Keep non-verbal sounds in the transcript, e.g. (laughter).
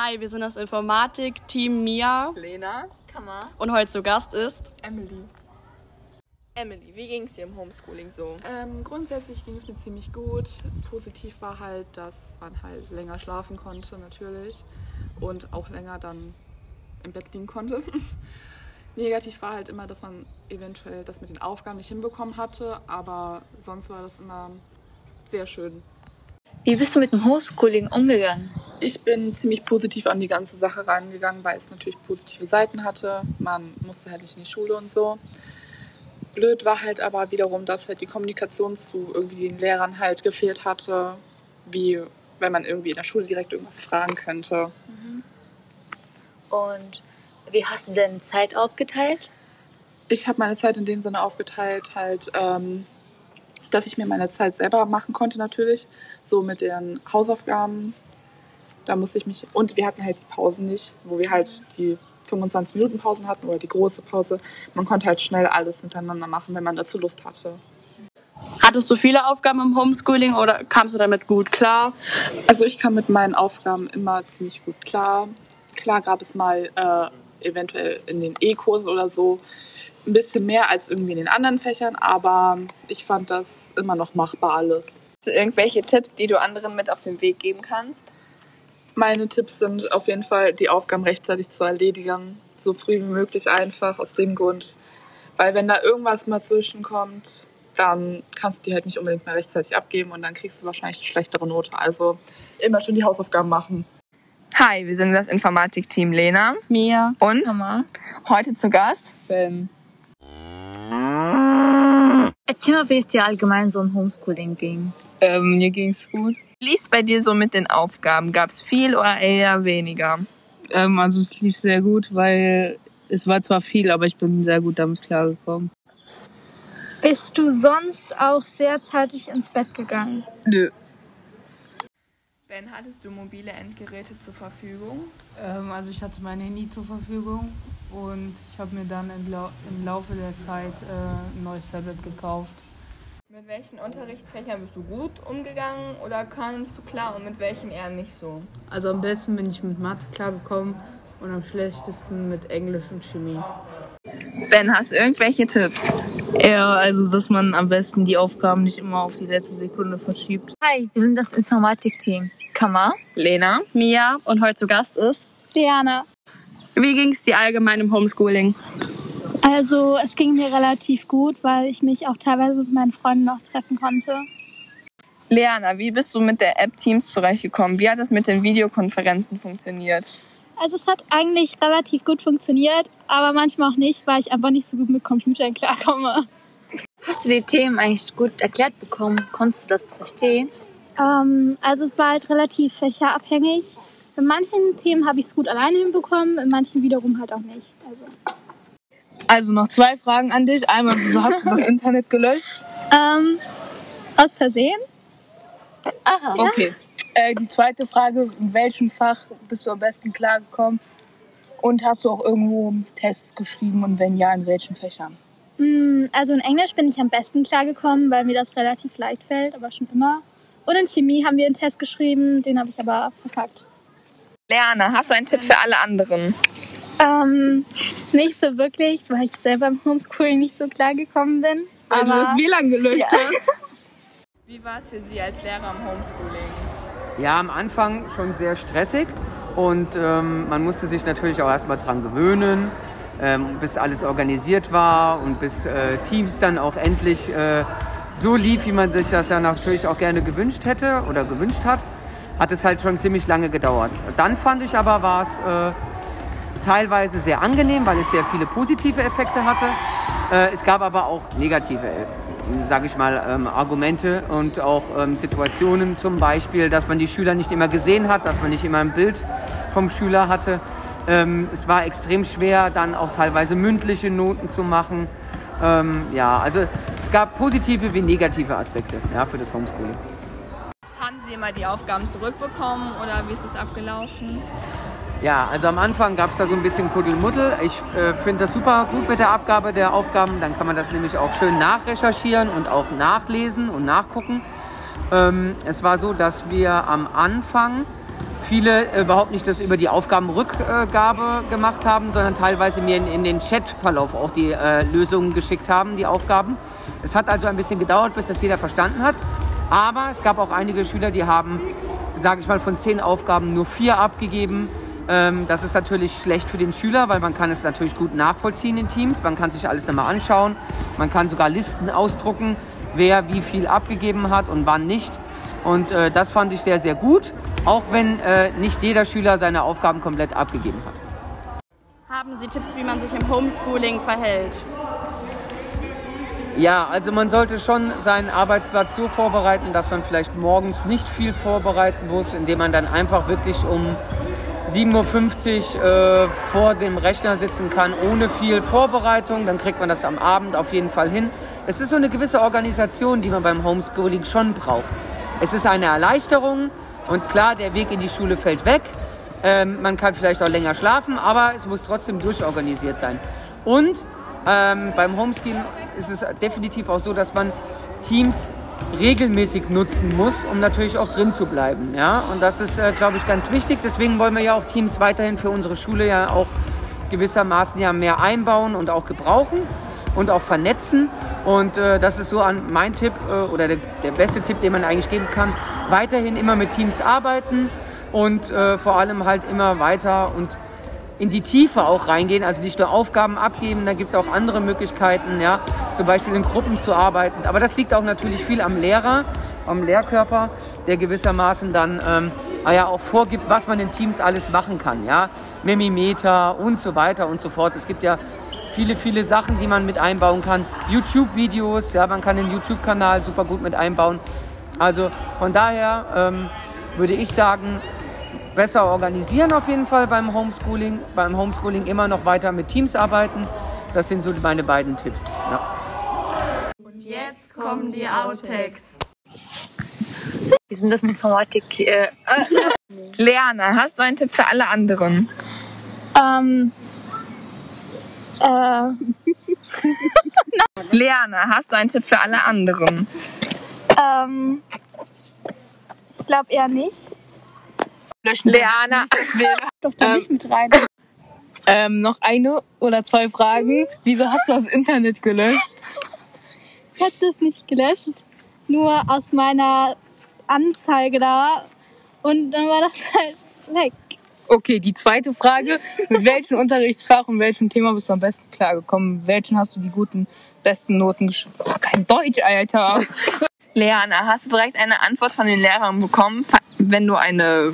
Hi, wir sind das Informatik-Team Mia Lena. Kammer. und heute zu Gast ist Emily. Emily, wie ging es dir im Homeschooling so? Ähm, grundsätzlich ging es mir ziemlich gut. Positiv war halt, dass man halt länger schlafen konnte natürlich und auch länger dann im Bett liegen konnte. (laughs) Negativ war halt immer, dass man eventuell das mit den Aufgaben nicht hinbekommen hatte, aber sonst war das immer sehr schön. Wie bist du mit dem Homeschooling umgegangen? Ich bin ziemlich positiv an die ganze Sache reingegangen, weil es natürlich positive Seiten hatte. Man musste halt nicht in die Schule und so. Blöd war halt aber wiederum, dass halt die Kommunikation zu irgendwie den Lehrern halt gefehlt hatte, wie wenn man irgendwie in der Schule direkt irgendwas fragen könnte. Und wie hast du deine Zeit aufgeteilt? Ich habe meine Zeit in dem Sinne aufgeteilt, halt, ähm, dass ich mir meine Zeit selber machen konnte natürlich, so mit den Hausaufgaben. Da musste ich mich und wir hatten halt die Pausen nicht, wo wir halt die 25 Minuten Pausen hatten oder die große Pause. Man konnte halt schnell alles miteinander machen, wenn man dazu Lust hatte. Hattest du viele Aufgaben im Homeschooling oder kamst du damit gut klar? Also ich kam mit meinen Aufgaben immer ziemlich gut klar. Klar gab es mal äh, eventuell in den E-Kursen oder so ein bisschen mehr als irgendwie in den anderen Fächern, aber ich fand das immer noch machbar alles. Hast du irgendwelche Tipps, die du anderen mit auf den Weg geben kannst? Meine Tipps sind auf jeden Fall, die Aufgaben rechtzeitig zu erledigen, so früh wie möglich einfach, aus dem Grund, weil wenn da irgendwas mal zwischenkommt, dann kannst du die halt nicht unbedingt mehr rechtzeitig abgeben und dann kriegst du wahrscheinlich eine schlechtere Note. Also immer schon die Hausaufgaben machen. Hi, wir sind das Informatik-Team Lena Mia. und Kammer. heute zu Gast Ben. Erzähl mal, wie es dir allgemein so im Homeschooling ging. Ähm, mir ging's gut. Wie lief's bei dir so mit den Aufgaben? Gab's viel oder eher weniger? Ähm, also es lief sehr gut, weil es war zwar viel, aber ich bin sehr gut damit klargekommen. Bist du sonst auch sehr zeitig ins Bett gegangen? Nö. Ben, hattest du mobile Endgeräte zur Verfügung? Ähm, also ich hatte mein Handy zur Verfügung und ich habe mir dann im, Lau im Laufe der Zeit äh, ein neues Tablet gekauft. Mit welchen Unterrichtsfächern bist du gut umgegangen oder kamst du klar und mit welchen eher nicht so? Also am besten bin ich mit Mathe klargekommen und am schlechtesten mit Englisch und Chemie. Ben, hast du irgendwelche Tipps? Ja, also dass man am besten die Aufgaben nicht immer auf die letzte Sekunde verschiebt. Hi, wir sind das Informatik-Team. Kammer. Lena? Mia und heute zu Gast ist. Diana. Wie ging es dir allgemein im Homeschooling? Also es ging mir relativ gut, weil ich mich auch teilweise mit meinen Freunden noch treffen konnte. Leana, wie bist du mit der App Teams zurechtgekommen? Wie hat das mit den Videokonferenzen funktioniert? Also es hat eigentlich relativ gut funktioniert, aber manchmal auch nicht, weil ich einfach nicht so gut mit Computern klarkomme. Hast du die Themen eigentlich gut erklärt bekommen? Konntest du das verstehen? Ähm, also es war halt relativ fächerabhängig. In manchen Themen habe ich es gut alleine hinbekommen, in manchen wiederum halt auch nicht. Also, Also noch zwei Fragen an dich. Einmal, wieso hast du das (laughs) Internet gelöscht? ähm, aus Versehen? Aha. Okay. Äh, die zweite Frage, in welchem Fach bist du am besten klargekommen? Und hast du auch irgendwo Tests geschrieben und wenn ja, in welchen Fächern? Mm, Also in Englisch bin ich am besten klargekommen, weil mir das relativ leicht fällt, aber schon immer. Und in Chemie haben wir einen Test geschrieben, den habe ich aber verkackt. Leana, hast du einen Tipp für alle anderen? Ähm, nicht so wirklich, weil ich selber im Homeschooling nicht so klar gekommen bin. Weil du das Aber WLAN gelöscht Ja. hast? (laughs) Wie war es für Sie als Lehrer im Homeschooling? Ja, am Anfang schon sehr stressig und ähm, man musste sich natürlich auch erstmal dran gewöhnen, ähm, bis alles organisiert war und bis äh, Teams dann auch endlich äh, so lief, wie man sich das ja natürlich auch gerne gewünscht hätte oder gewünscht hat, hat es halt schon ziemlich lange gedauert. Dann fand ich aber, war es äh, teilweise sehr angenehm, weil es sehr viele positive Effekte hatte. Äh, es gab aber auch negative, sage ich mal, ähm, Argumente und auch ähm, Situationen, zum Beispiel, dass man die Schüler nicht immer gesehen hat, dass man nicht immer ein Bild vom Schüler hatte. Ähm, es war extrem schwer, dann auch teilweise mündliche Noten zu machen. Ja, also es gab positive wie negative Aspekte ja, für das Homeschooling. Haben Sie immer die Aufgaben zurückbekommen oder wie ist es abgelaufen? Ja, also am Anfang gab es da so ein bisschen Kuddelmuddel. Ich äh, finde das super gut mit der Abgabe der Aufgaben. Dann kann man das nämlich auch schön nachrecherchieren und auch nachlesen und nachgucken. Ähm, es war so, dass wir am Anfang viele überhaupt nicht das über die Aufgabenrückgabe gemacht haben, sondern teilweise mir in, in den Chatverlauf auch die äh, Lösungen geschickt haben, die Aufgaben. Es hat also ein bisschen gedauert, bis das jeder verstanden hat. Aber es gab auch einige Schüler, die haben, sage ich mal, von zehn Aufgaben nur vier abgegeben. Ähm, das ist natürlich schlecht für den Schüler, weil man kann es natürlich gut nachvollziehen in Teams. Man kann sich alles nochmal anschauen. Man kann sogar Listen ausdrucken, wer wie viel abgegeben hat und wann nicht. Und äh, das fand ich sehr, sehr gut, auch wenn äh, nicht jeder Schüler seine Aufgaben komplett abgegeben hat. Haben Sie Tipps, wie man sich im Homeschooling verhält? Ja, also man sollte schon seinen Arbeitsplatz so vorbereiten, dass man vielleicht morgens nicht viel vorbereiten muss, indem man dann einfach wirklich um 7.50 Uhr äh, vor dem Rechner sitzen kann, ohne viel Vorbereitung. Dann kriegt man das am Abend auf jeden Fall hin. Es ist so eine gewisse Organisation, die man beim Homeschooling schon braucht. Es ist eine Erleichterung und klar, der Weg in die Schule fällt weg. Ähm, man kann vielleicht auch länger schlafen, aber es muss trotzdem durchorganisiert sein. Und ähm, beim Homeschooling ist es definitiv auch so, dass man Teams regelmäßig nutzen muss, um natürlich auch drin zu bleiben. Ja? Und das ist, äh, glaube ich, ganz wichtig. Deswegen wollen wir ja auch Teams weiterhin für unsere Schule ja auch gewissermaßen ja mehr einbauen und auch gebrauchen und auch vernetzen. Und äh, das ist so an mein Tipp äh, oder der, der, beste Tipp, den man eigentlich geben kann. Weiterhin immer mit Teams arbeiten und äh, vor allem halt immer weiter und in die Tiefe auch reingehen, also nicht nur Aufgaben abgeben, da gibt es auch andere Möglichkeiten, ja, zum Beispiel in Gruppen zu arbeiten. Aber das liegt auch natürlich viel am Lehrer, am Lehrkörper, der gewissermaßen dann ähm, ah ja, auch vorgibt, was man in Teams alles machen kann, ja, Memimeter und so weiter und so fort. Es gibt ja viele, viele Sachen, die man mit einbauen kann. YouTube-Videos, ja, man kann den YouTube-Kanal super gut mit einbauen. Also von daher ähm, würde ich sagen, besser organisieren auf jeden Fall beim Homeschooling. Beim Homeschooling immer noch weiter mit Teams arbeiten. Das sind so meine beiden Tipps. Ja. Und jetzt kommen die Outtakes. Wie sind das mit Informatik? Äh, (laughs) Leana, hast du einen Tipp für alle anderen? Ähm, äh, (laughs) Leana, hast du einen Tipp für alle anderen? ähm, ich glaube eher nicht. Leana, (laughs) Doch da nicht mit rein. Ähm, noch eine oder zwei Fragen. Wieso hast du das Internet gelöscht? Ich habe das nicht gelöscht, nur aus meiner Anzeige da und dann war das halt weg. Okay, die zweite Frage. Mit welchem (laughs) Unterrichtsfach und welchem Thema bist du am besten klargekommen? Welchen hast du die guten, besten Noten geschrieben? Oh, kein Deutsch, Alter. (laughs) Leana, hast du direkt eine Antwort von den Lehrern bekommen, wenn du eine